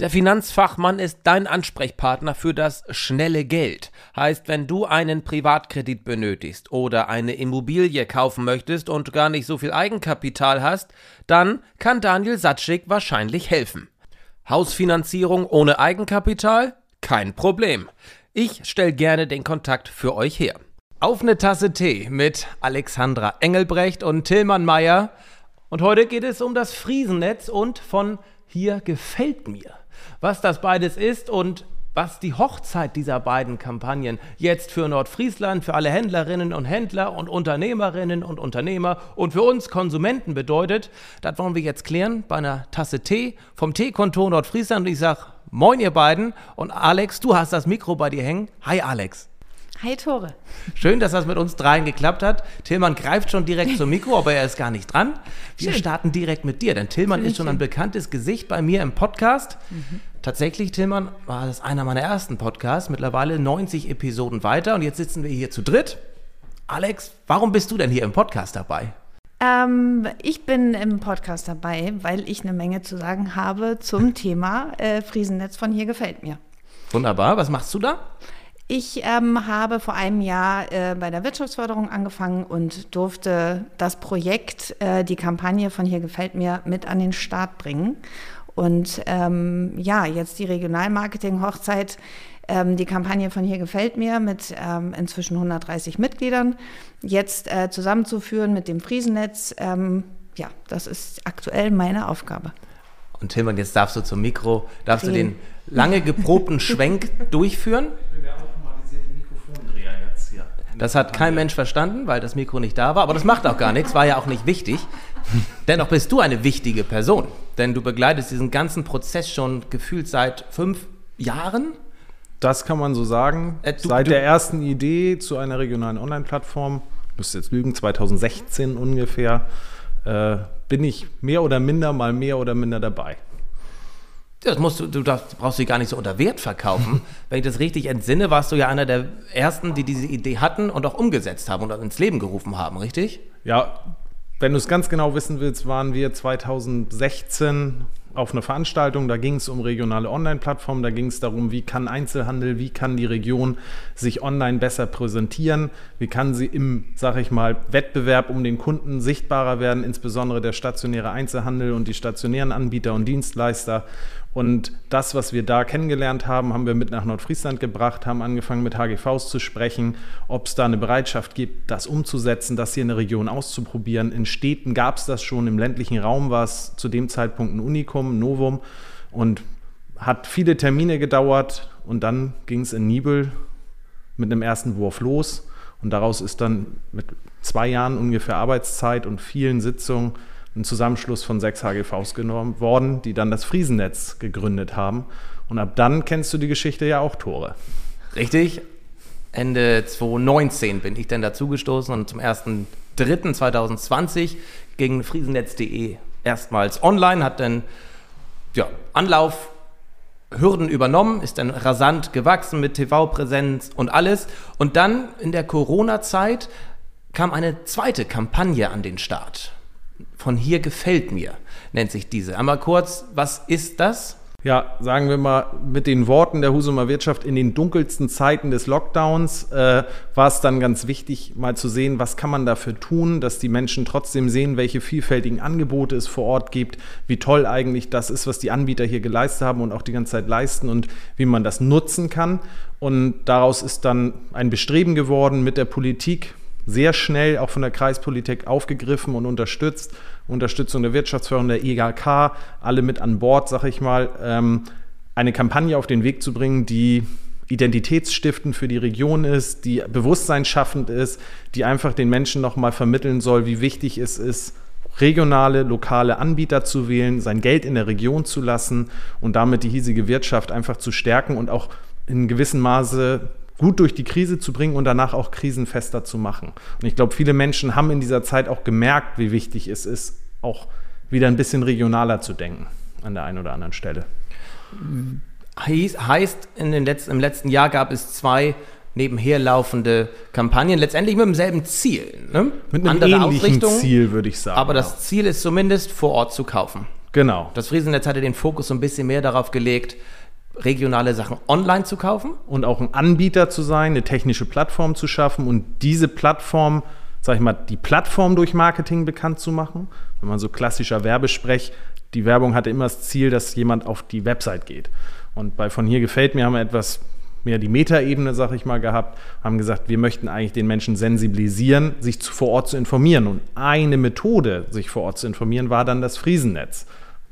Der Finanzfachmann ist dein Ansprechpartner für das schnelle Geld. Heißt, wenn du einen Privatkredit benötigst oder eine Immobilie kaufen möchtest und gar nicht so viel Eigenkapital hast, dann kann Daniel Satschik wahrscheinlich helfen. Hausfinanzierung ohne Eigenkapital? Kein Problem. Ich stelle gerne den Kontakt für euch her. Auf eine Tasse Tee mit Alexandra Engelbrecht und Tillmann Meyer. Und heute geht es um das Friesennetz und von hier gefällt mir. Was das beides ist und was die Hochzeit dieser beiden Kampagnen jetzt für Nordfriesland, für alle Händlerinnen und Händler und Unternehmerinnen und Unternehmer und für uns Konsumenten bedeutet, das wollen wir jetzt klären bei einer Tasse Tee vom Teekonto Nordfriesland. Und ich sage, moin ihr beiden. Und Alex, du hast das Mikro bei dir hängen. Hi Alex. Hi Tore. Schön, dass das mit uns dreien geklappt hat. Tillmann greift schon direkt zum Mikro, aber er ist gar nicht dran. Wir Schön. starten direkt mit dir, denn Tillmann ist schon ein bekanntes Gesicht bei mir im Podcast. Mhm. Tatsächlich, Tillmann, war das einer meiner ersten Podcasts, mittlerweile 90 Episoden weiter und jetzt sitzen wir hier zu dritt. Alex, warum bist du denn hier im Podcast dabei? Ähm, ich bin im Podcast dabei, weil ich eine Menge zu sagen habe zum Thema äh, Friesennetz von hier gefällt mir. Wunderbar, was machst du da? Ich ähm, habe vor einem Jahr äh, bei der Wirtschaftsförderung angefangen und durfte das Projekt, äh, die Kampagne von hier gefällt mir, mit an den Start bringen. Und ähm, ja, jetzt die Regionalmarketing-Hochzeit, ähm, die Kampagne von hier gefällt mir mit ähm, inzwischen 130 Mitgliedern, jetzt äh, zusammenzuführen mit dem Friesennetz. Ähm, ja, das ist aktuell meine Aufgabe. Und Tilman, jetzt darfst du zum Mikro, darfst Drehen. du den lange geprobten Schwenk durchführen? Das hat kein Mensch verstanden, weil das Mikro nicht da war. Aber das macht auch gar nichts, war ja auch nicht wichtig. Dennoch bist du eine wichtige Person, denn du begleitest diesen ganzen Prozess schon gefühlt seit fünf Jahren. Das kann man so sagen. Äh, du, seit du, der ersten Idee zu einer regionalen Online-Plattform, müsste jetzt lügen, 2016 ungefähr, äh, bin ich mehr oder minder mal mehr oder minder dabei. Das musst du, du darfst, brauchst du gar nicht so unter Wert verkaufen. Wenn ich das richtig entsinne, warst du ja einer der ersten, die diese Idee hatten und auch umgesetzt haben und ins Leben gerufen haben, richtig? Ja, wenn du es ganz genau wissen willst, waren wir 2016 auf einer Veranstaltung, da ging es um regionale Online-Plattformen, da ging es darum, wie kann Einzelhandel, wie kann die Region sich online besser präsentieren, wie kann sie im, sag ich mal, Wettbewerb um den Kunden sichtbarer werden, insbesondere der stationäre Einzelhandel und die stationären Anbieter und Dienstleister. Und das, was wir da kennengelernt haben, haben wir mit nach Nordfriesland gebracht, haben angefangen mit HGVs zu sprechen, ob es da eine Bereitschaft gibt, das umzusetzen, das hier in der Region auszuprobieren. In Städten gab es das schon, im ländlichen Raum war es zu dem Zeitpunkt ein Unikum, ein Novum und hat viele Termine gedauert und dann ging es in Nibel mit einem ersten Wurf los und daraus ist dann mit zwei Jahren ungefähr Arbeitszeit und vielen Sitzungen ein Zusammenschluss von sechs HGVs genommen worden, die dann das Friesennetz gegründet haben. Und ab dann kennst du die Geschichte ja auch, Tore. Richtig. Ende 2019 bin ich dann dazugestoßen und zum 1.3.2020 ging friesennetz.de erstmals online, hat dann ja, Anlauf, Hürden übernommen, ist dann rasant gewachsen mit TV-Präsenz und alles. Und dann in der Corona-Zeit kam eine zweite Kampagne an den Start von hier gefällt mir, nennt sich diese. Einmal kurz, was ist das? Ja, sagen wir mal mit den Worten der Husumer Wirtschaft, in den dunkelsten Zeiten des Lockdowns äh, war es dann ganz wichtig, mal zu sehen, was kann man dafür tun, dass die Menschen trotzdem sehen, welche vielfältigen Angebote es vor Ort gibt, wie toll eigentlich das ist, was die Anbieter hier geleistet haben und auch die ganze Zeit leisten und wie man das nutzen kann. Und daraus ist dann ein Bestreben geworden mit der Politik, sehr schnell auch von der Kreispolitik aufgegriffen und unterstützt. Unterstützung der Wirtschaftsförderung, der IGK, alle mit an Bord, sag ich mal, ähm, eine Kampagne auf den Weg zu bringen, die identitätsstiftend für die Region ist, die bewusstseinsschaffend ist, die einfach den Menschen nochmal vermitteln soll, wie wichtig es ist, regionale, lokale Anbieter zu wählen, sein Geld in der Region zu lassen und damit die hiesige Wirtschaft einfach zu stärken und auch in gewissem Maße gut durch die Krise zu bringen und danach auch krisenfester zu machen. Und ich glaube, viele Menschen haben in dieser Zeit auch gemerkt, wie wichtig es ist, auch wieder ein bisschen regionaler zu denken an der einen oder anderen Stelle. Heißt, in den letzten, im letzten Jahr gab es zwei nebenher laufende Kampagnen, letztendlich mit demselben Ziel. Ne? Mit einem Andere ähnlichen Ziel, würde ich sagen. Aber das Ziel ist zumindest vor Ort zu kaufen. Genau. Das Friesennetz hatte den Fokus so ein bisschen mehr darauf gelegt, regionale Sachen online zu kaufen. Und auch ein Anbieter zu sein, eine technische Plattform zu schaffen und diese Plattform, sag ich mal, die Plattform durch Marketing bekannt zu machen. Wenn man so klassischer Werbesprech, die Werbung hatte immer das Ziel, dass jemand auf die Website geht. Und bei von hier gefällt mir haben wir etwas mehr die Metaebene, sag ich mal, gehabt, haben gesagt, wir möchten eigentlich den Menschen sensibilisieren, sich vor Ort zu informieren. Und eine Methode, sich vor Ort zu informieren, war dann das Friesennetz.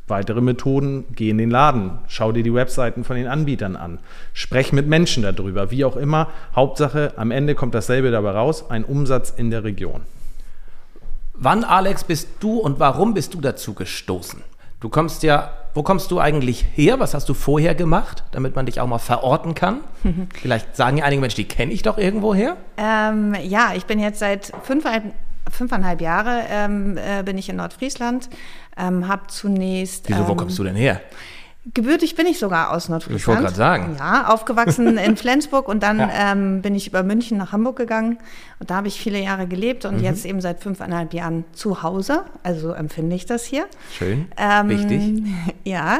Weitere Methoden, geh in den Laden, schau dir die Webseiten von den Anbietern an, sprech mit Menschen darüber, wie auch immer. Hauptsache, am Ende kommt dasselbe dabei raus, ein Umsatz in der Region. Wann, Alex, bist du und warum bist du dazu gestoßen? Du kommst ja, wo kommst du eigentlich her? Was hast du vorher gemacht, damit man dich auch mal verorten kann? Vielleicht sagen ja einige Menschen, die kenne ich doch irgendwo her. Ähm, ja, ich bin jetzt seit fünfeinhalb, fünfeinhalb Jahre ähm, äh, bin ich in Nordfriesland, ähm, habe zunächst. Wieso, wo ähm, kommst du denn her? Gebürtig bin ich sogar aus Nordfriesland. Ich wollte gerade sagen. Ja, aufgewachsen in Flensburg und dann Ja. ähm, bin ich über München nach Hamburg gegangen und da habe ich viele Jahre gelebt Mhm. und jetzt eben seit fünfeinhalb Jahren zu Hause. Also so empfinde ich das hier. Schön, Ähm, wichtig. Ja,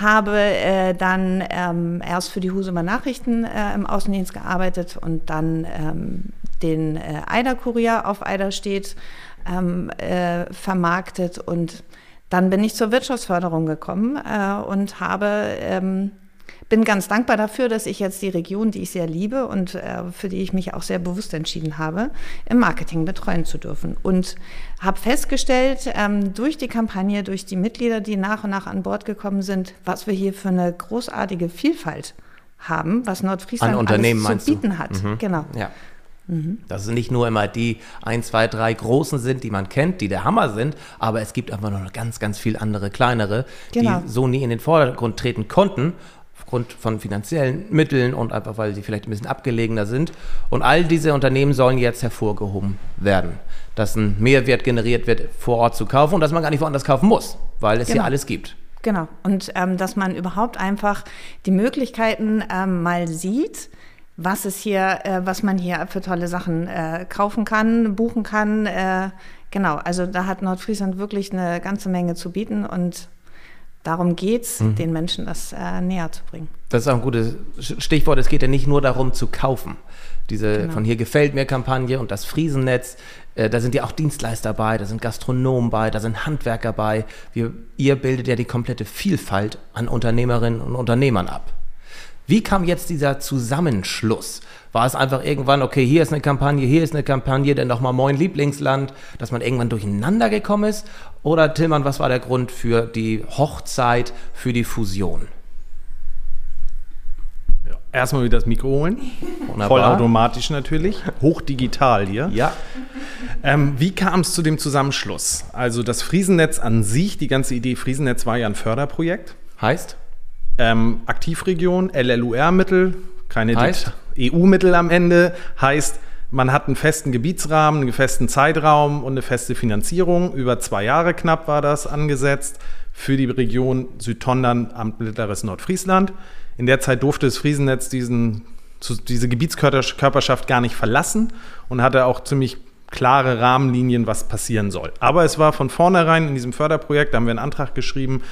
habe äh, dann ähm, erst für die Husumer Nachrichten äh, im Außendienst gearbeitet und dann ähm, den äh, Eider-Kurier auf Eiderstedt ähm, äh, vermarktet und dann bin ich zur Wirtschaftsförderung gekommen äh, und habe ähm, bin ganz dankbar dafür, dass ich jetzt die Region, die ich sehr liebe und äh, für die ich mich auch sehr bewusst entschieden habe, im Marketing betreuen zu dürfen. Und habe festgestellt, ähm, durch die Kampagne, durch die Mitglieder, die nach und nach an Bord gekommen sind, was wir hier für eine großartige Vielfalt haben, was Nordfriesland alles zu du? bieten hat. Genau. Ja. Dass es nicht nur immer die ein, zwei, drei großen sind, die man kennt, die der Hammer sind, aber es gibt einfach noch ganz, ganz viele andere kleinere, Genau. die so nie in den Vordergrund treten konnten, aufgrund von finanziellen Mitteln und einfach, weil sie vielleicht ein bisschen abgelegener sind. Und all diese Unternehmen sollen jetzt hervorgehoben werden, dass ein Mehrwert generiert wird, vor Ort zu kaufen und dass man gar nicht woanders kaufen muss, weil es hier Genau. alles gibt. Genau. Und ähm, dass man überhaupt einfach die Möglichkeiten ähm, mal sieht, was es hier, äh, was man hier für tolle Sachen äh, kaufen kann, buchen kann. Äh, genau. Also da hat Nordfriesland wirklich eine ganze Menge zu bieten und darum geht's, Mhm. den Menschen das äh, näher zu bringen. Das ist auch ein gutes Stichwort. Es geht ja nicht nur darum zu kaufen. Diese Genau. von hier gefällt mir Kampagne und das Friesennetz, äh, da sind ja auch Dienstleister bei, da sind Gastronomen bei, da sind Handwerker bei. Wir, ihr bildet ja die komplette Vielfalt an Unternehmerinnen und Unternehmern ab. Wie kam jetzt dieser Zusammenschluss? War es einfach irgendwann, okay, hier ist eine Kampagne, hier ist eine Kampagne, dann nochmal Moin Lieblingsland, dass man irgendwann durcheinander gekommen ist? Oder Tillmann, was war der Grund für die Hochzeit, für die Fusion? Erstmal wieder das Mikro holen. Wunderbar. Vollautomatisch natürlich. Hochdigital hier. Ja, Ähm, wie kam es zu dem Zusammenschluss? Also das Friesennetz an sich, die ganze Idee Friesennetz war ja ein Förderprojekt. heißt? Ähm, Aktivregion, LLUR-Mittel, keine? EU-Mittel am Ende, heißt, man hat einen festen Gebietsrahmen, einen festen Zeitraum und eine feste Finanzierung. Über zwei Jahre knapp war das angesetzt für die Region Südtondern am mittleres Nordfriesland. In der Zeit durfte das Friesennetz diesen, diese Gebietskörperschaft gar nicht verlassen und hatte auch ziemlich klare Rahmenlinien, was passieren soll. Aber es war von vornherein in diesem Förderprojekt, da haben wir einen Antrag geschrieben,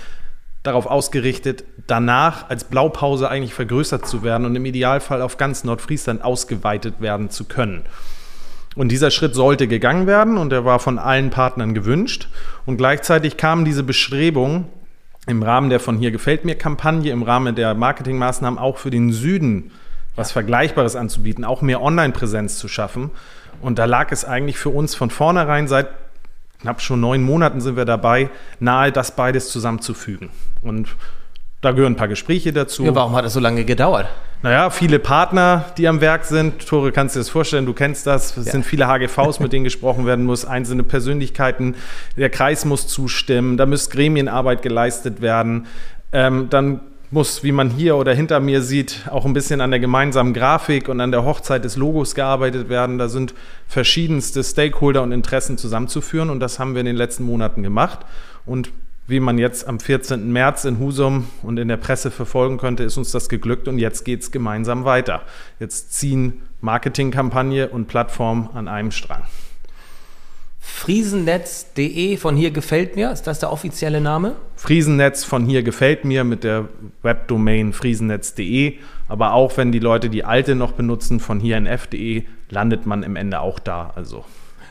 darauf ausgerichtet, danach als Blaupause eigentlich vergrößert zu werden und im Idealfall auf ganz Nordfriesland ausgeweitet werden zu können. Und dieser Schritt sollte gegangen werden und er war von allen Partnern gewünscht. Und gleichzeitig kam diese Bestrebung im Rahmen der von hier gefällt mir Kampagne, im Rahmen der Marketingmaßnahmen auch für den Süden was Vergleichbares anzubieten, auch mehr Online-Präsenz zu schaffen. Und da lag es eigentlich für uns von vornherein seit knapp schon neun Monaten sind wir dabei, nahe das beides zusammenzufügen. Und da gehören ein paar Gespräche dazu. Ja, warum hat das so lange gedauert? Naja, viele Partner, die am Werk sind. Tore, kannst du dir das vorstellen? Du kennst das. Es Ja. sind viele HGVs, mit denen gesprochen werden muss. Einzelne Persönlichkeiten. Der Kreis muss zustimmen. Da muss Gremienarbeit geleistet werden. Ähm, dann muss, wie man hier oder hinter mir sieht, auch ein bisschen an der gemeinsamen Grafik und an der Hochzeit des Logos gearbeitet werden. Da sind verschiedenste Stakeholder und Interessen zusammenzuführen und das haben wir in den letzten Monaten gemacht. Und wie man jetzt am 14. März in Husum und in der Presse verfolgen konnte, ist uns das geglückt und jetzt geht es gemeinsam weiter. Jetzt ziehen Marketingkampagne und Plattform an einem Strang. Friesennetz.de von hier gefällt mir, ist das der offizielle Name? Friesennetz von hier gefällt mir mit der Webdomain friesennetz.de. Aber auch wenn die Leute die alte noch benutzen, von hier nf.de, landet man im Ende auch da. Also.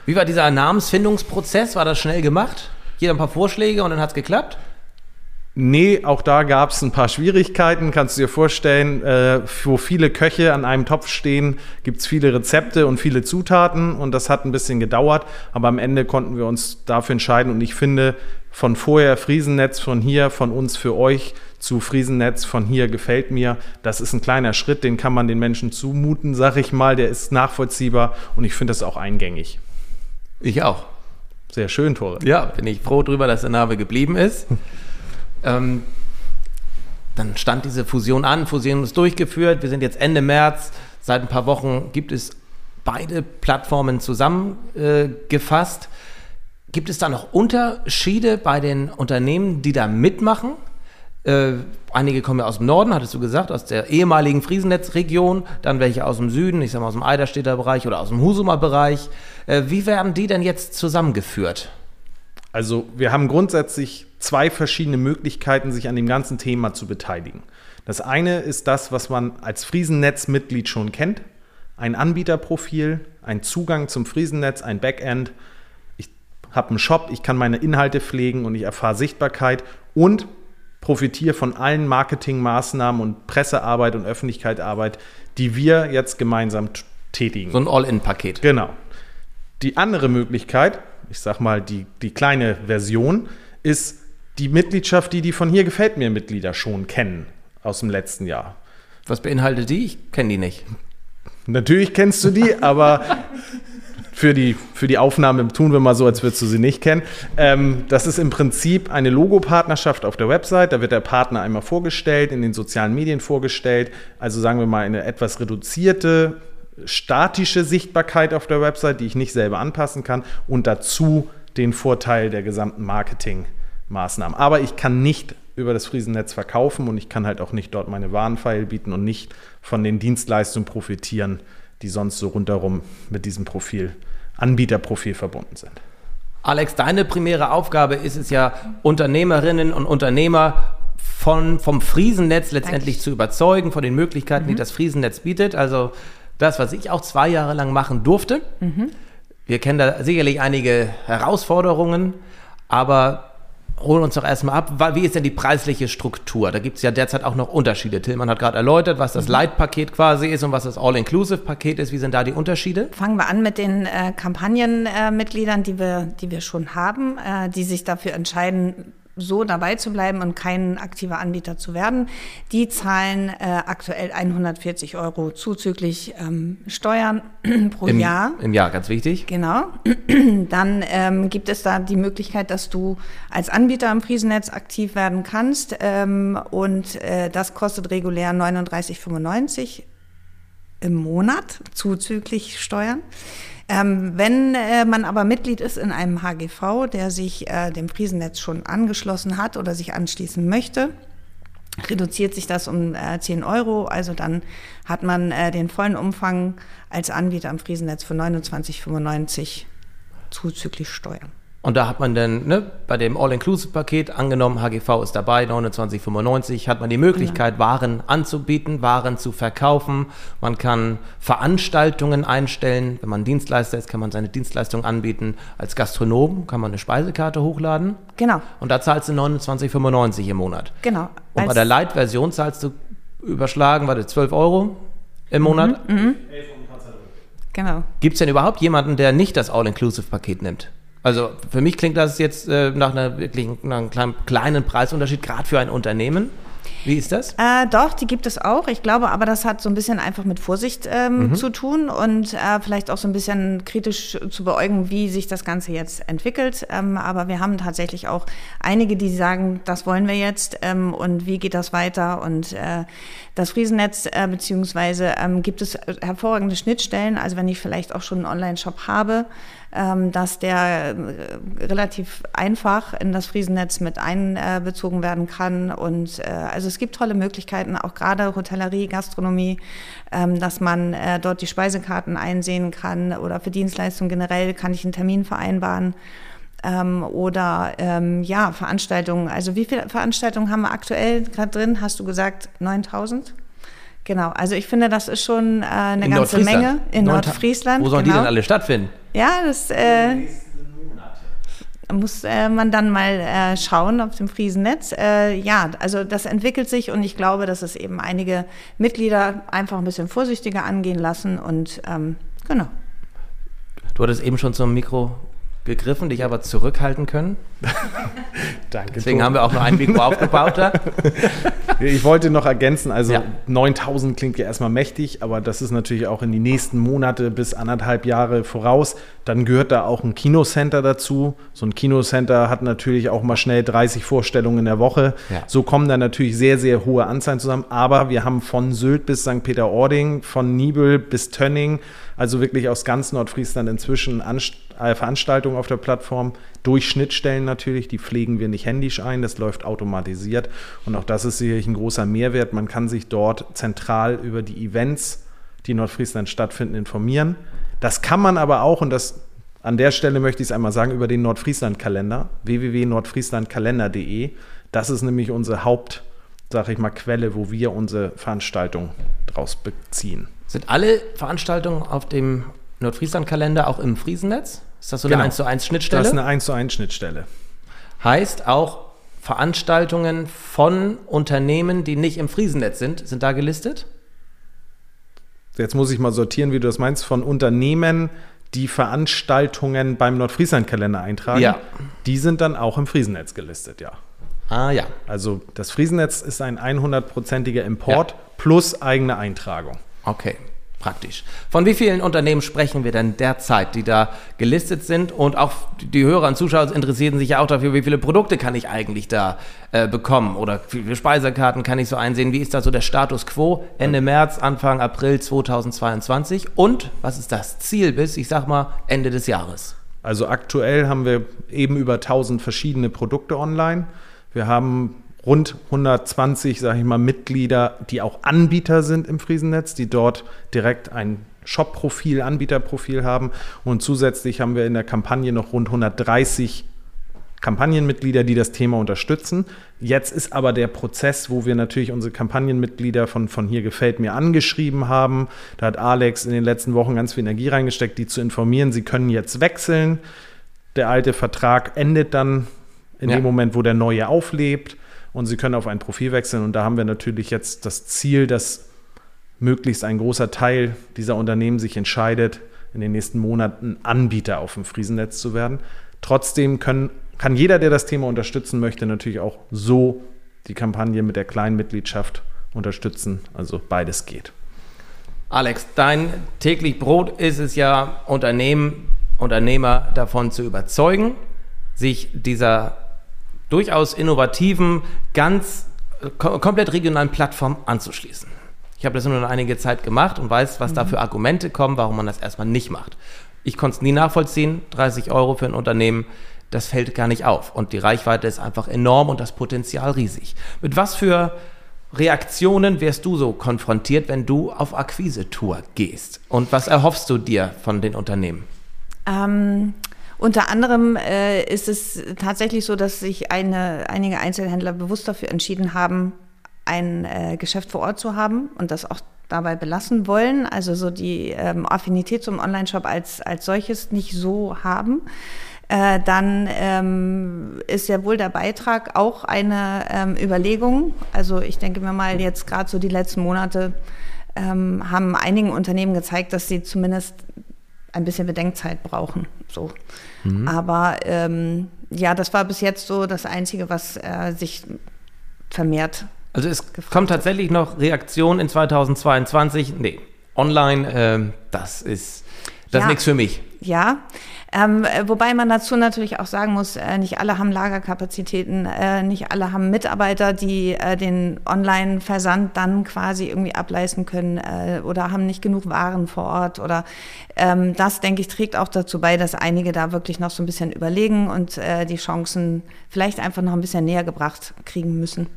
Wie war dieser Namensfindungsprozess? War das schnell gemacht? Jeder ein paar Vorschläge und dann hat es geklappt? Nee, auch da gab es ein paar Schwierigkeiten. Kannst du dir vorstellen, äh, wo viele Köche an einem Topf stehen, gibt es viele Rezepte und viele Zutaten und das hat ein bisschen gedauert, aber am Ende konnten wir uns dafür entscheiden und ich finde, von vorher Friesennetz, von hier, von uns für euch zu Friesennetz, von hier gefällt mir. Das ist ein kleiner Schritt, den kann man den Menschen zumuten, sag ich mal, der ist nachvollziehbar und ich finde das auch eingängig. Ich auch. Sehr schön, Tore. Ja, bin ich froh drüber, dass der Name geblieben ist. Ähm, dann stand diese Fusion an, Fusion ist durchgeführt. Wir sind jetzt Ende März. Seit ein paar Wochen gibt es beide Plattformen zusammengefasst. Äh, gibt es da noch Unterschiede bei den Unternehmen, die da mitmachen? Äh, einige kommen ja aus dem Norden, hattest du gesagt, aus der ehemaligen Friesennetzregion, dann welche aus dem Süden, ich sag mal aus dem Eiderstädter Bereich oder aus dem Husumer Bereich. Äh, wie werden die denn jetzt zusammengeführt? Also wir haben grundsätzlich zwei verschiedene Möglichkeiten, sich an dem ganzen Thema zu beteiligen. Das eine ist das, was man als Friesennetz-Mitglied schon kennt. Ein Anbieterprofil, ein Zugang zum Friesennetz, ein Backend. Ich habe einen Shop, ich kann meine Inhalte pflegen und ich erfahre Sichtbarkeit und profitiere von allen Marketingmaßnahmen und Pressearbeit und Öffentlichkeitsarbeit, die wir jetzt gemeinsam tätigen. So ein All-in-Paket. Genau. Die andere Möglichkeit ich sag mal, die, die kleine Version ist die Mitgliedschaft, die die von hier gefällt mir Mitglieder schon kennen aus dem letzten Jahr. Was beinhaltet die? Ich kenne die nicht. Natürlich kennst du die, aber für die, für die Aufnahme tun wir mal so, als würdest du sie nicht kennen. Ähm, das ist im Prinzip eine Logopartnerschaft auf der Website. Da wird der Partner einmal vorgestellt, in den sozialen Medien vorgestellt. Also sagen wir mal eine etwas reduzierte statische Sichtbarkeit auf der Website, die ich nicht selber anpassen kann und dazu den Vorteil der gesamten Marketingmaßnahmen. Aber ich kann nicht über das Friesennetz verkaufen und ich kann halt auch nicht dort meine Warenfile bieten und nicht von den Dienstleistungen profitieren, die sonst so rundherum mit diesem Profil, Anbieterprofil verbunden sind. Alex, deine primäre Aufgabe ist es ja, Unternehmerinnen und Unternehmer von, vom Friesennetz letztendlich Danke. zu überzeugen, von den Möglichkeiten, mhm. die das Friesennetz bietet. Also das, was ich auch zwei Jahre lang machen durfte. Mhm. Wir kennen da sicherlich einige Herausforderungen, aber holen uns doch erstmal ab, wie ist denn die preisliche Struktur? Da gibt es ja derzeit auch noch Unterschiede. Tillmann hat gerade erläutert, was das mhm. Light-Paket quasi ist und was das All-Inclusive-Paket ist. Wie sind da die Unterschiede? Fangen wir an mit den äh, Kampagnenmitgliedern, äh, die, wir, die wir schon haben, äh, die sich dafür entscheiden, so dabei zu bleiben und kein aktiver Anbieter zu werden. Die zahlen äh, aktuell 140 Euro zuzüglich ähm, Steuern pro Im, Jahr. Im Jahr, ganz wichtig. Genau. Dann ähm, gibt es da die Möglichkeit, dass du als Anbieter im Friesennetz aktiv werden kannst ähm, und äh, das kostet regulär 39,95 im Monat zuzüglich Steuern. Ähm, wenn äh, man aber Mitglied ist in einem HGV, der sich äh, dem Friesennetz schon angeschlossen hat oder sich anschließen möchte, reduziert sich das um äh, 10 Euro. Also dann hat man äh, den vollen Umfang als Anbieter am Friesennetz für 29,95 zuzüglich Steuern. Und da hat man dann ne, bei dem All-Inclusive-Paket angenommen, HGV ist dabei, 29,95, hat man die Möglichkeit, ja. Waren anzubieten, Waren zu verkaufen. Man kann Veranstaltungen einstellen. Wenn man Dienstleister ist, kann man seine Dienstleistung anbieten. Als Gastronom kann man eine Speisekarte hochladen. Genau. Und da zahlst du 29,95 im Monat. Genau. Und bei der Light-Version zahlst du überschlagen, warte, 12 Euro im Monat. Mhm. Mhm. Genau. Gibt es denn überhaupt jemanden, der nicht das All-Inclusive-Paket nimmt? Also für mich klingt das jetzt äh, nach, einer, wirklich, nach einem kleinen, kleinen Preisunterschied, gerade für ein Unternehmen. Wie ist das? Äh, doch, die gibt es auch. Ich glaube aber, das hat so ein bisschen einfach mit Vorsicht ähm, mhm. zu tun und äh, vielleicht auch so ein bisschen kritisch zu beäugen, wie sich das Ganze jetzt entwickelt. Ähm, aber wir haben tatsächlich auch einige, die sagen, das wollen wir jetzt ähm, und wie geht das weiter und äh, das Friesennetz, äh, beziehungsweise ähm, gibt es hervorragende Schnittstellen. Also wenn ich vielleicht auch schon einen Online-Shop habe, dass der äh, relativ einfach in das Friesennetz mit einbezogen werden kann. Und äh, also es gibt tolle Möglichkeiten, auch gerade Hotellerie, Gastronomie, ähm, dass man äh, dort die Speisekarten einsehen kann oder für Dienstleistungen generell kann ich einen Termin vereinbaren. Ähm, oder ähm, ja, Veranstaltungen. Also wie viele Veranstaltungen haben wir aktuell gerade drin? Hast du gesagt 9000? Genau, also ich finde, das ist schon äh, eine in ganze Menge in Nordfriesland. Wo sollen genau. die denn alle stattfinden? Ja, das äh, muss äh, man dann mal äh, schauen auf dem Friesennetz. Äh, ja, also das entwickelt sich und ich glaube, dass es eben einige Mitglieder einfach ein bisschen vorsichtiger angehen lassen und ähm, genau. Du hattest eben schon zum Mikro gegriffen, dich aber zurückhalten können. Danke. Deswegen Tom. haben wir auch noch ein Mikro aufgebaut da. Ich wollte noch ergänzen, also ja. 9000 klingt ja erstmal mächtig, aber das ist natürlich auch in die nächsten Monate bis anderthalb Jahre voraus. Dann gehört da auch ein Kinocenter dazu. So ein Kinocenter hat natürlich auch mal schnell 30 Vorstellungen in der Woche. Ja. So kommen da natürlich sehr, sehr hohe Anzahlen zusammen. Aber wir haben von Sylt bis St. Peter-Ording, von Nibel bis Tönning, also wirklich aus ganz Nordfriesland inzwischen Anst äh, Veranstaltungen auf der Plattform, durch Schnittstellen natürlich, die pflegen wir nicht händisch ein, das läuft automatisiert und auch das ist sicherlich ein großer Mehrwert. Man kann sich dort zentral über die Events, die in Nordfriesland stattfinden, informieren. Das kann man aber auch, und das an der Stelle möchte ich es einmal sagen, über den Nordfriesland-Kalender, www.nordfrieslandkalender.de. Das ist nämlich unsere Haupt, sag ich mal, Quelle, wo wir unsere Veranstaltung draus beziehen. Sind alle Veranstaltungen auf dem Nordfriesland-Kalender auch im Friesennetz? Ist das so eine genau. 1 zu 1 Schnittstelle? Das ist eine 1 zu 1 Schnittstelle. Heißt auch Veranstaltungen von Unternehmen, die nicht im Friesennetz sind, sind da gelistet? Jetzt muss ich mal sortieren, wie du das meinst, von Unternehmen, die Veranstaltungen beim Nordfriesland-Kalender eintragen. Ja. Die sind dann auch im Friesennetz gelistet, ja. Ah ja. Also das Friesennetz ist ein 100%iger Import ja. plus eigene Eintragung. Okay, praktisch. Von wie vielen Unternehmen sprechen wir denn derzeit, die da gelistet sind? Und auch die Hörer und Zuschauer interessieren sich ja auch dafür, wie viele Produkte kann ich eigentlich da äh, bekommen oder wie viele Speisekarten kann ich so einsehen? Wie ist da so der Status quo Ende März, Anfang April 2022? Und was ist das Ziel bis, ich sag mal, Ende des Jahres? Also aktuell haben wir eben über 1000 verschiedene Produkte online. Wir haben rund 120, sage ich mal, Mitglieder, die auch Anbieter sind im Friesennetz, die dort direkt ein Shop-Profil, Anbieterprofil haben. Und zusätzlich haben wir in der Kampagne noch rund 130 Kampagnenmitglieder, die das Thema unterstützen. Jetzt ist aber der Prozess, wo wir natürlich unsere Kampagnenmitglieder von, von hier gefällt mir angeschrieben haben. Da hat Alex in den letzten Wochen ganz viel Energie reingesteckt, die zu informieren. Sie können jetzt wechseln. Der alte Vertrag endet dann in ja. dem Moment, wo der neue auflebt und Sie können auf ein Profil wechseln. Und da haben wir natürlich jetzt das Ziel, dass möglichst ein großer Teil dieser Unternehmen sich entscheidet, in den nächsten Monaten Anbieter auf dem Friesennetz zu werden. Trotzdem können, kann jeder, der das Thema unterstützen möchte, natürlich auch so die Kampagne mit der kleinen Mitgliedschaft unterstützen. Also beides geht. Alex, dein täglich Brot ist es ja, Unternehmen, Unternehmer davon zu überzeugen, sich dieser durchaus innovativen, ganz komplett regionalen Plattform anzuschließen. Ich habe das nur einige Zeit gemacht und weiß, was mhm. da für Argumente kommen, warum man das erstmal nicht macht. Ich konnte es nie nachvollziehen. 30 Euro für ein Unternehmen, das fällt gar nicht auf. Und die Reichweite ist einfach enorm und das Potenzial riesig. Mit was für Reaktionen wärst du so konfrontiert, wenn du auf Akquise-Tour gehst? Und was erhoffst du dir von den Unternehmen? Ähm, unter anderem äh, ist es tatsächlich so, dass sich eine, einige Einzelhändler bewusst dafür entschieden haben, ein äh, Geschäft vor Ort zu haben und das auch dabei belassen wollen, also so die ähm, Affinität zum Onlineshop als, als solches nicht so haben. Äh, dann ähm, ist ja wohl der Beitrag auch eine ähm, Überlegung. Also ich denke mir mal, jetzt gerade so die letzten Monate ähm, haben einigen Unternehmen gezeigt, dass sie zumindest ein bisschen Bedenkzeit brauchen. So. Mhm. Aber ähm, ja, das war bis jetzt so das Einzige, was äh, sich vermehrt Also es kommt tatsächlich noch Reaktion in 2022. Nee, online, äh, das ist, das Ja. ist nichts für mich. Ja, ähm, äh, wobei man dazu natürlich auch sagen muss, äh, nicht alle haben Lagerkapazitäten, äh, nicht alle haben Mitarbeiter, die äh, den Online-Versand dann quasi irgendwie ableisten können äh, oder haben nicht genug Waren vor Ort oder ähm, das, denke ich, trägt auch dazu bei, dass einige da wirklich noch so ein bisschen überlegen und äh, die Chancen vielleicht einfach noch ein bisschen näher gebracht kriegen müssen.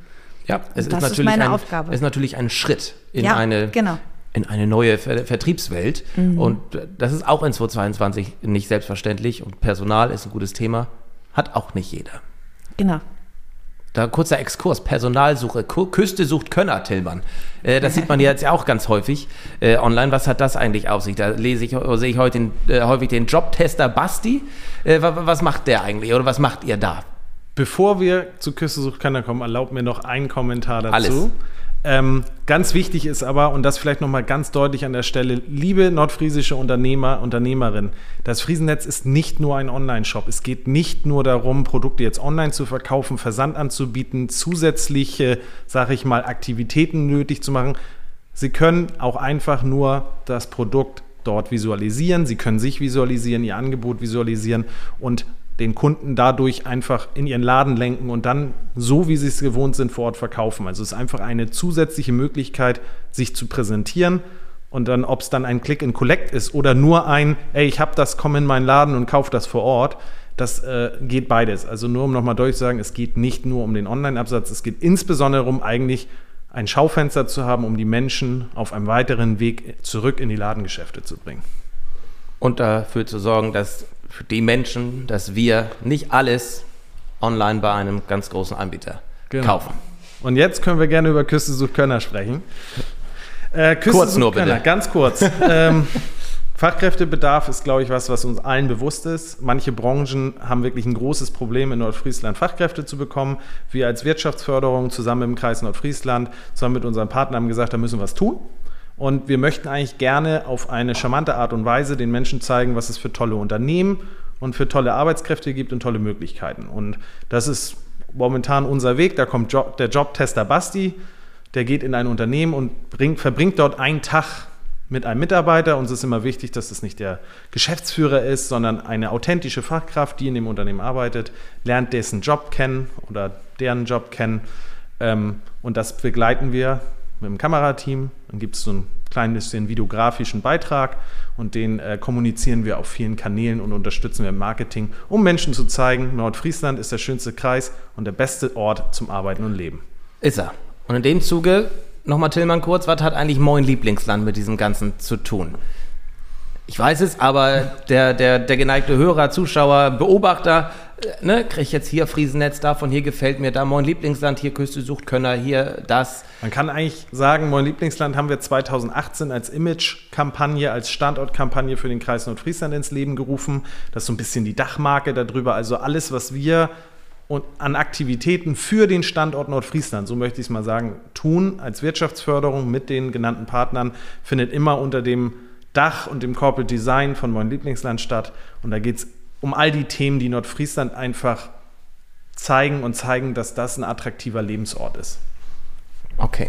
Ja, es Das ist ist natürlich meine ein, Aufgabe. Es ist natürlich ein Schritt in Ja, eine genau. In eine neue Ver Vertriebswelt und äh, das ist auch in 2022 nicht selbstverständlich und Personal ist ein gutes Thema, hat auch nicht jeder. Genau. Da kurzer Exkurs, Personalsuche, Küste sucht Könner, Tillmann. Äh, das sieht man jetzt ja auch ganz häufig äh, online. Was hat das eigentlich auf sich? Da lese ich, sehe ich heute den, äh, häufig den Jobtester Basti. Äh, wa- wa- was macht der eigentlich oder was macht ihr da? Bevor wir zu Küste sucht Könner kommen, erlaubt mir noch einen Kommentar dazu. Alles. Ähm, ganz wichtig ist aber, und das vielleicht nochmal ganz deutlich an der Stelle, liebe nordfriesische Unternehmer, Unternehmerin, das Friesennetz ist nicht nur ein Online-Shop. Es geht nicht nur darum, Produkte jetzt online zu verkaufen, Versand anzubieten, zusätzliche, sage ich mal, Aktivitäten nötig zu machen. Sie können auch einfach nur das Produkt dort visualisieren. Sie können sich visualisieren, Ihr Angebot visualisieren und den Kunden dadurch einfach in ihren Laden lenken und dann so, wie sie es gewohnt sind, vor Ort verkaufen. Also es ist einfach eine zusätzliche Möglichkeit, sich zu präsentieren und dann, ob es dann ein Click and Collect ist oder nur ein, ey, ich habe das, komm in meinen Laden und kauf das vor Ort, das äh, geht beides. Also nur um nochmal deutlich zu sagen, es geht nicht nur um den Online-Absatz, es geht insbesondere um eigentlich ein Schaufenster zu haben, um die Menschen auf einem weiteren Weg zurück in die Ladengeschäfte zu bringen. Und dafür zu sorgen, dass für die Menschen, dass wir nicht alles online bei einem ganz großen Anbieter Genau. kaufen. Und jetzt können wir gerne über Küste sucht Könner sprechen. Äh, Küste Kurz nur bitte. Könner, ganz kurz. ähm, Fachkräftebedarf ist, glaube ich, was, was uns allen bewusst ist. Manche Branchen haben wirklich ein großes Problem, in Nordfriesland Fachkräfte zu bekommen. Wir als Wirtschaftsförderung zusammen im Kreis Nordfriesland, zusammen mit unseren Partnern haben gesagt, da müssen wir was tun. Und wir möchten eigentlich gerne auf eine charmante Art und Weise den Menschen zeigen, was es für tolle Unternehmen und für tolle Arbeitskräfte gibt und tolle Möglichkeiten. Und das ist momentan unser Weg. Da kommt Job, der Jobtester Basti, der geht in ein Unternehmen und bringt, verbringt dort einen Tag mit einem Mitarbeiter. Uns ist immer wichtig, dass es nicht der Geschäftsführer ist, sondern eine authentische Fachkraft, die in dem Unternehmen arbeitet, lernt dessen Job kennen oder deren Job kennen. Ähm, und das begleiten wir mit dem Kamerateam. Dann gibt es so ein klein bisschen videografischen Beitrag und den äh, kommunizieren wir auf vielen Kanälen und unterstützen wir im Marketing, um Menschen zu zeigen, Nordfriesland ist der schönste Kreis und der beste Ort zum Arbeiten und Leben. Ist er. Und in dem Zuge, nochmal Tillmann kurz, was hat eigentlich Moin Lieblingsland mit diesem Ganzen zu tun? Ich weiß es, aber der, der, der geneigte Hörer, Zuschauer, Beobachter, ne, kriegt jetzt hier Friesennetz davon, hier gefällt mir, da Moin Lieblingsland, hier Küste sucht Könner, hier das. Man kann eigentlich sagen, Mein Lieblingsland haben wir 2018 als Image-Kampagne, als Standortkampagne für den Kreis Nordfriesland ins Leben gerufen. Das ist so ein bisschen die Dachmarke darüber. Also alles, was wir an Aktivitäten für den Standort Nordfriesland, so möchte ich es mal sagen, tun als Wirtschaftsförderung mit den genannten Partnern, findet immer unter dem Dach und dem Corporate Design von Mein Lieblingsland statt. Und da geht es um all die Themen, die Nordfriesland einfach zeigen und zeigen, dass das ein attraktiver Lebensort ist. Okay.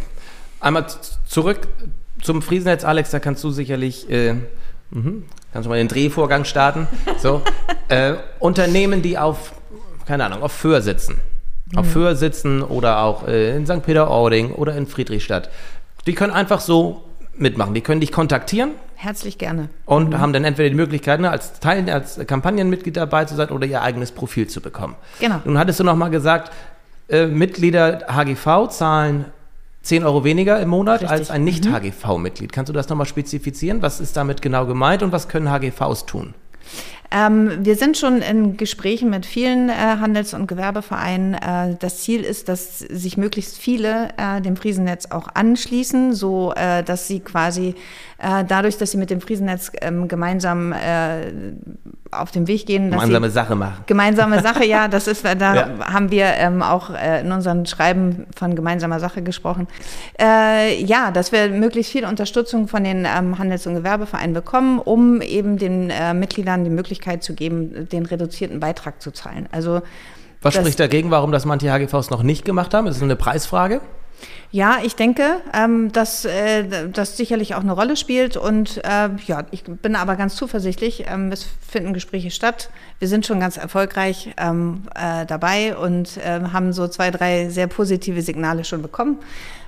Einmal zurück zum Friesennetz, Alex, da kannst du sicherlich, äh, mhm, kannst du mal den Drehvorgang starten. So. äh, Unternehmen, die auf, keine Ahnung, auf Föhr sitzen. Auf Föhr sitzen oder auch äh, in St. Peter-Ording oder in Friedrichstadt. Die können einfach so mitmachen. Die können dich kontaktieren Herzlich gerne. und haben dann entweder die Möglichkeit, ne, als Teil, als Kampagnenmitglied dabei zu sein oder ihr eigenes Profil zu bekommen. Genau. Nun hattest du noch mal gesagt, äh, Mitglieder HGV zahlen 10 Euro weniger im Monat Richtig. Mhm. als ein Nicht-HGV-Mitglied. Kannst du das noch mal spezifizieren? Was ist damit genau gemeint und was können HGVs tun? Ähm, wir sind schon in Gesprächen mit vielen äh, Handels- und Gewerbevereinen. Äh, das Ziel ist, dass sich möglichst viele äh, dem Friesennetz auch anschließen, so äh, dass sie quasi äh, dadurch, dass sie mit dem Friesennetz ähm, gemeinsam äh, auf dem Weg gehen, Gemeinsame Sache machen. Gemeinsame Sache, ja, das ist, da Ja. haben wir ähm, auch äh, in unseren Schreiben von gemeinsamer Sache gesprochen. Äh, ja, dass wir möglichst viel Unterstützung von den ähm, Handels- und Gewerbevereinen bekommen, um eben den äh, Mitgliedern die Möglichkeit zu geben, den reduzierten Beitrag zu zahlen. Also Was Das- spricht dagegen, warum das manche HGVs noch nicht gemacht haben? Ist es eine Preisfrage? Ja, ich denke, ähm, dass äh, das sicherlich auch eine Rolle spielt. Und äh, ja, ich bin aber ganz zuversichtlich. Ähm, es finden Gespräche statt. Wir sind schon ganz erfolgreich ähm, äh, dabei und haben so zwei, drei sehr positive Signale schon bekommen.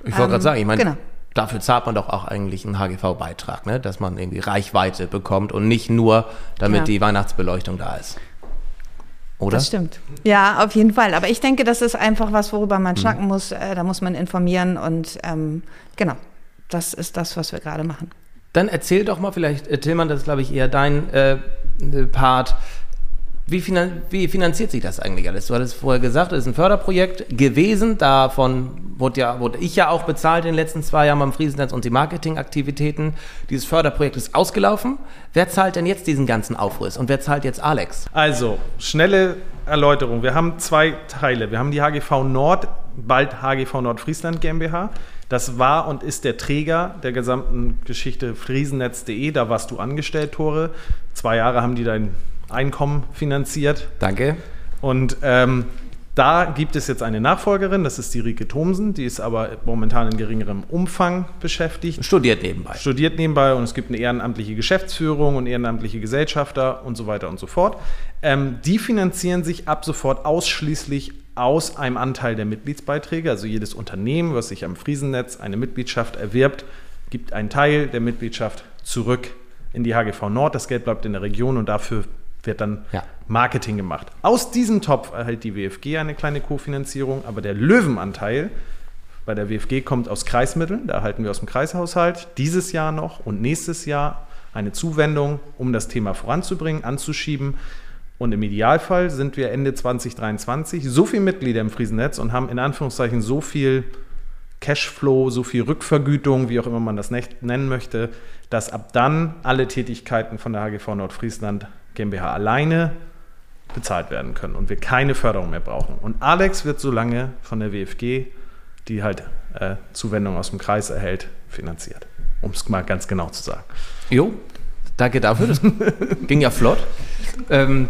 Ich wollte gerade sagen, ich meine, genau. Dafür zahlt man doch auch eigentlich einen HGV-Beitrag, ne? dass man irgendwie Reichweite bekommt und nicht nur, damit ja. die Weihnachtsbeleuchtung da ist. Oder? Das stimmt. Ja, auf jeden Fall. Aber ich denke, das ist einfach was, worüber man mhm. schnacken muss. Äh, da muss man informieren und ähm, genau, das ist das, was wir gerade machen. Dann erzähl doch mal vielleicht, äh, Tillmann, das ist glaube ich eher dein äh, Part. Wie, finan wie, finanziert sich das eigentlich alles? Du hattest vorher gesagt, es ist ein Förderprojekt gewesen. Davon wurde, ja, wurde ich ja auch bezahlt in den letzten zwei Jahren beim Friesennetz und die Marketingaktivitäten. Dieses Förderprojekt ist ausgelaufen. Wer zahlt denn jetzt diesen ganzen Aufriss und wer zahlt jetzt Alex? Also, schnelle Erläuterung. Wir haben zwei Teile. Wir haben die HGV Nord, bald HGV Nordfriesland GmbH. Das war und ist der Träger der gesamten Geschichte friesennetz.de. Da warst du angestellt, Tore. Zwei Jahre haben die dein Einkommen finanziert. Danke. Und ähm, da gibt es jetzt eine Nachfolgerin, das ist die Rike Thomsen, die ist aber momentan in geringerem Umfang beschäftigt. Studiert nebenbei. Studiert nebenbei und es gibt eine ehrenamtliche Geschäftsführung und ehrenamtliche Gesellschafter und so weiter und so fort. Ähm, die finanzieren sich ab sofort ausschließlich aus einem Anteil der Mitgliedsbeiträge. Also jedes Unternehmen, was sich am Friesennetz eine Mitgliedschaft erwirbt, gibt einen Teil der Mitgliedschaft zurück in die HGV Nord. Das Geld bleibt in der Region und dafür wird dann ja. Marketing gemacht. Aus diesem Topf erhält die WFG eine kleine Kofinanzierung, aber der Löwenanteil bei der WFG kommt aus Kreismitteln, da erhalten wir aus dem Kreishaushalt dieses Jahr noch und nächstes Jahr eine Zuwendung, um das Thema voranzubringen, anzuschieben. Und im Idealfall sind wir Ende 2023 so viele Mitglieder im Friesennetz und haben in Anführungszeichen so viel Cashflow, so viel Rückvergütung, wie auch immer man das nennen möchte, dass ab dann alle Tätigkeiten von der HGV Nordfriesland GmbH alleine bezahlt werden können und wir keine Förderung mehr brauchen. Und Alex wird so lange von der WFG, die halt äh, Zuwendung aus dem Kreis erhält, finanziert. Um es mal ganz genau zu sagen. Jo, danke dafür. Das ging ja flott. Ähm,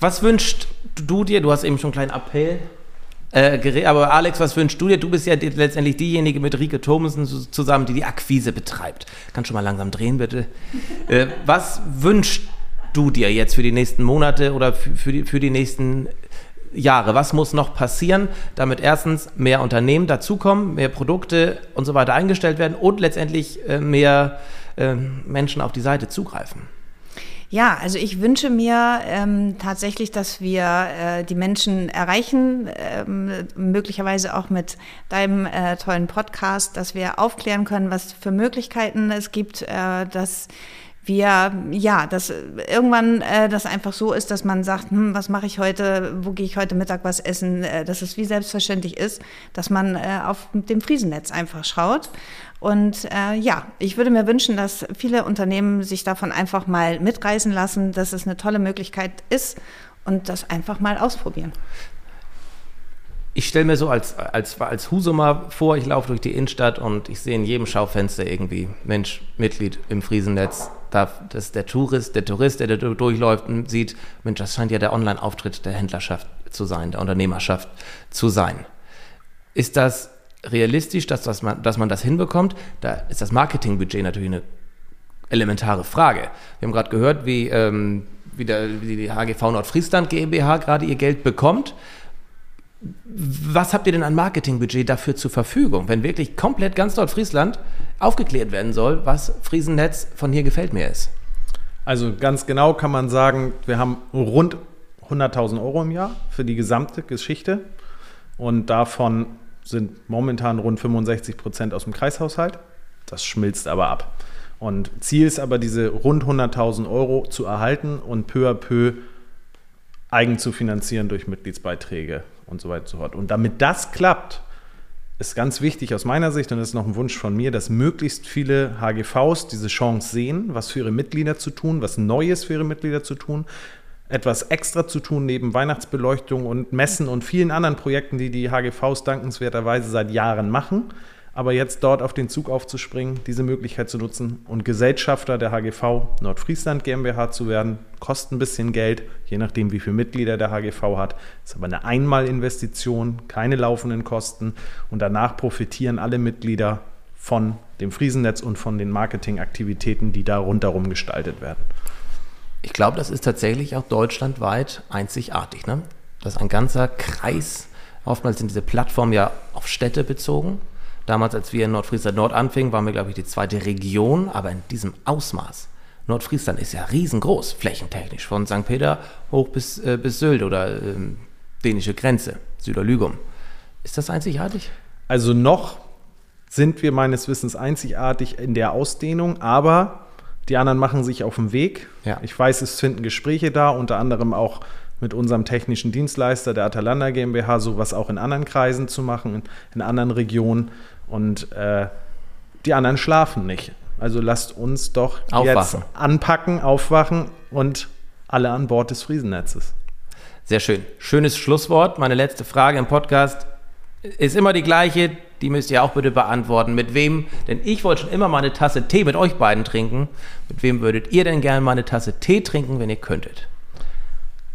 was wünschst du dir? Du hast eben schon einen kleinen Appell äh, aber Alex, was wünschst du dir? Du bist ja letztendlich diejenige mit Rike Thomasen zusammen, die die Akquise betreibt. Kannst schon mal langsam drehen, bitte. Äh, was wünschst du dir jetzt für die nächsten Monate oder für die, für die nächsten Jahre? Was muss noch passieren, damit erstens mehr Unternehmen dazukommen, mehr Produkte und so weiter eingestellt werden und letztendlich äh, mehr äh, Menschen auf die Seite zugreifen? Ja, also ich wünsche mir ähm, tatsächlich, dass wir äh, die Menschen erreichen, ähm, möglicherweise auch mit deinem äh, tollen Podcast, dass wir aufklären können, was für Möglichkeiten es gibt, äh, dass wir, ja, dass irgendwann äh, das einfach so ist, dass man sagt, hm, was mache ich heute, wo gehe ich heute Mittag was essen, äh, dass es wie selbstverständlich ist, dass man äh, auf dem Friesennetz einfach schaut. Und äh, ja, ich würde mir wünschen, dass viele Unternehmen sich davon einfach mal mitreißen lassen, dass es eine tolle Möglichkeit ist und das einfach mal ausprobieren. Ich stelle mir so als, als, als Husumer vor, ich laufe durch die Innenstadt und ich sehe in jedem Schaufenster irgendwie, Mensch, Mitglied im Friesennetz, da, das der Tourist, der Tourist, der da durchläuft und sieht, Mensch, das scheint ja der Online-Auftritt der Händlerschaft zu sein, der Unternehmerschaft zu sein. Ist das realistisch, dass, das man, dass man das hinbekommt? Da ist das Marketingbudget natürlich eine elementare Frage. Wir haben gerade gehört, wie, ähm, wie, der, wie die HGV Nordfriesland GmbH gerade ihr Geld bekommt. Was habt ihr denn an Marketingbudget dafür zur Verfügung, wenn wirklich komplett ganz Nordfriesland aufgeklärt werden soll, was Friesennetz von hier gefällt mir ist? Also ganz genau kann man sagen, wir haben rund 100.000 Euro im Jahr für die gesamte Geschichte und davon sind momentan rund 65 Prozent aus dem Kreishaushalt. Das schmilzt aber ab. Und Ziel ist aber, diese rund 100.000 Euro zu erhalten und peu à peu eigen zu finanzieren durch Mitgliedsbeiträge und so weiter und so fort. Und damit das klappt, ist ganz wichtig aus meiner Sicht, und das ist noch ein Wunsch von mir, dass möglichst viele HGVs diese Chance sehen, was für ihre Mitglieder zu tun, was Neues für ihre Mitglieder zu tun, etwas extra zu tun neben Weihnachtsbeleuchtung und Messen und vielen anderen Projekten, die die HGVs dankenswerterweise seit Jahren machen. Aber jetzt dort auf den Zug aufzuspringen, diese Möglichkeit zu nutzen und Gesellschafter der HGV Nordfriesland GmbH zu werden, kostet ein bisschen Geld, je nachdem, wie viele Mitglieder der HGV hat. Ist aber eine Einmalinvestition, keine laufenden Kosten und danach profitieren alle Mitglieder von dem Friesennetz und von den Marketingaktivitäten, die da rundherum gestaltet werden. Ich glaube, das ist tatsächlich auch deutschlandweit einzigartig. Ne? Das ist ein ganzer Kreis. Oftmals sind diese Plattformen ja auf Städte bezogen. Damals, als wir in Nordfriesland Nord anfingen, waren wir, glaube ich, die zweite Region, aber in diesem Ausmaß. Nordfriesland ist ja riesengroß, flächentechnisch, von St. Peter hoch bis, äh, bis Sylt oder ähm, dänische Grenze, Süderlügum. Ist das einzigartig? Also noch sind wir meines Wissens einzigartig in der Ausdehnung, aber die anderen machen sich auf den Weg. Ja. Ich weiß, es finden Gespräche da, unter anderem auch mit unserem technischen Dienstleister der Atalanta GmbH, sowas auch in anderen Kreisen zu machen, in, anderen Regionen. Und äh, die anderen schlafen nicht. Also lasst uns doch aufwachen. jetzt anpacken, aufwachen und alle an Bord des Friesennetzes. Sehr schön. Schönes Schlusswort. Meine letzte Frage im Podcast ist immer die gleiche. Die müsst ihr auch bitte beantworten. Mit wem, denn ich wollte schon immer mal eine Tasse Tee mit euch beiden trinken. Mit wem würdet ihr denn gerne mal eine Tasse Tee trinken, wenn ihr könntet?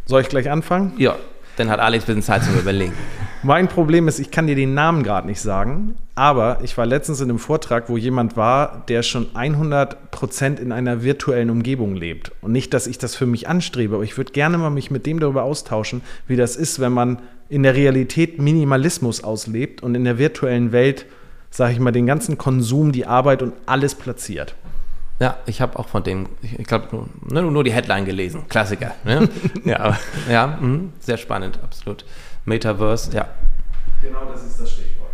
Soll ich gleich anfangen? Ja, dann hat Alex ein bisschen Zeit zum Überlegen. mein Problem ist, ich kann dir den Namen gerade nicht sagen, aber ich war letztens in einem Vortrag, wo jemand war, der schon 100% in einer virtuellen Umgebung lebt. Und nicht, dass ich das für mich anstrebe, aber ich würde gerne mal mich mit dem darüber austauschen, wie das ist, wenn man in der Realität Minimalismus auslebt und in der virtuellen Welt, sage ich mal, den ganzen Konsum, die Arbeit und alles platziert. Ja, ich habe auch von dem, ich glaube, nur, nur die Headline gelesen. Klassiker. Ne? ja, aber, ja mh, sehr spannend, absolut. Metaverse, ja. Genau das ist das Stichwort.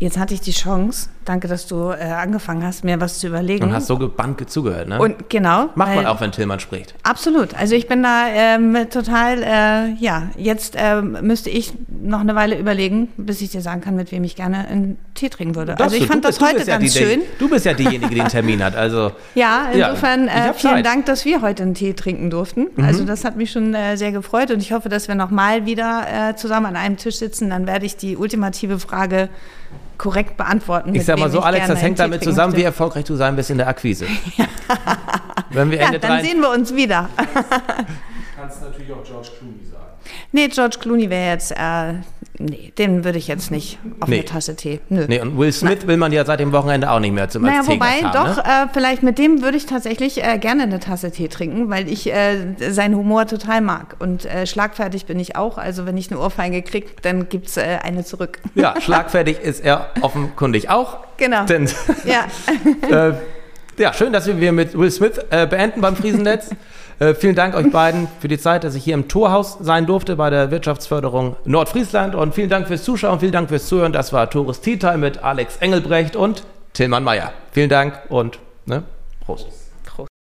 Jetzt hatte ich die Chance, danke, dass du äh, angefangen hast, mir was zu überlegen. Und hast so gebannt zugehört, ne? Und genau. Macht man auch, wenn Tillmann spricht. Absolut. Also ich bin da ähm, total, äh, ja, jetzt ähm, müsste ich noch eine Weile überlegen, bis ich dir sagen kann, mit wem ich gerne einen Tee trinken würde. Das also ich fand das heute ganz ja die, schön. du bist ja diejenige, die den Termin hat. Also ja, insofern ja, äh, vielen Zeit. Dank, dass wir heute einen Tee trinken durften. Mhm. Also das hat mich schon äh, sehr gefreut und ich hoffe, dass wir noch mal wieder äh, zusammen an einem Tisch sitzen. Dann werde ich die ultimative Frage korrekt beantworten. Ich sag mal so, Alex, das hängt damit zusammen, möchte. wie erfolgreich du sein bist in der Akquise. Wenn wir ja, Ende dann sehen wir uns wieder. Du kannst natürlich auch George Clooney sagen. Nee, George Clooney wäre jetzt äh, Nee, den würde ich jetzt nicht auf nee. eine Tasse Tee. Nö. Nee, und Will Smith Nein. will man ja seit dem Wochenende auch nicht mehr zum naja, wobei, haben, doch, ne? äh, vielleicht mit dem würde ich tatsächlich äh, gerne eine Tasse Tee trinken, weil ich äh, seinen Humor total mag. Und äh, schlagfertig bin ich auch. Also wenn ich eine Ohrfeige kriege, dann gibt es äh, eine zurück. Ja, schlagfertig ist er offenkundig auch. Genau. Denn, ja. Äh, ja, schön, dass wir mit Will Smith beenden beim Friesennetz. Äh, vielen Dank euch beiden für die Zeit, dass ich hier im Torhaus sein durfte bei der Wirtschaftsförderung Nordfriesland. Und vielen Dank fürs Zuschauen, vielen Dank fürs Zuhören. Das war Tourist Tea Time mit Alex Engelbrecht und Tillmann Meyer. Vielen Dank und ne, Prost.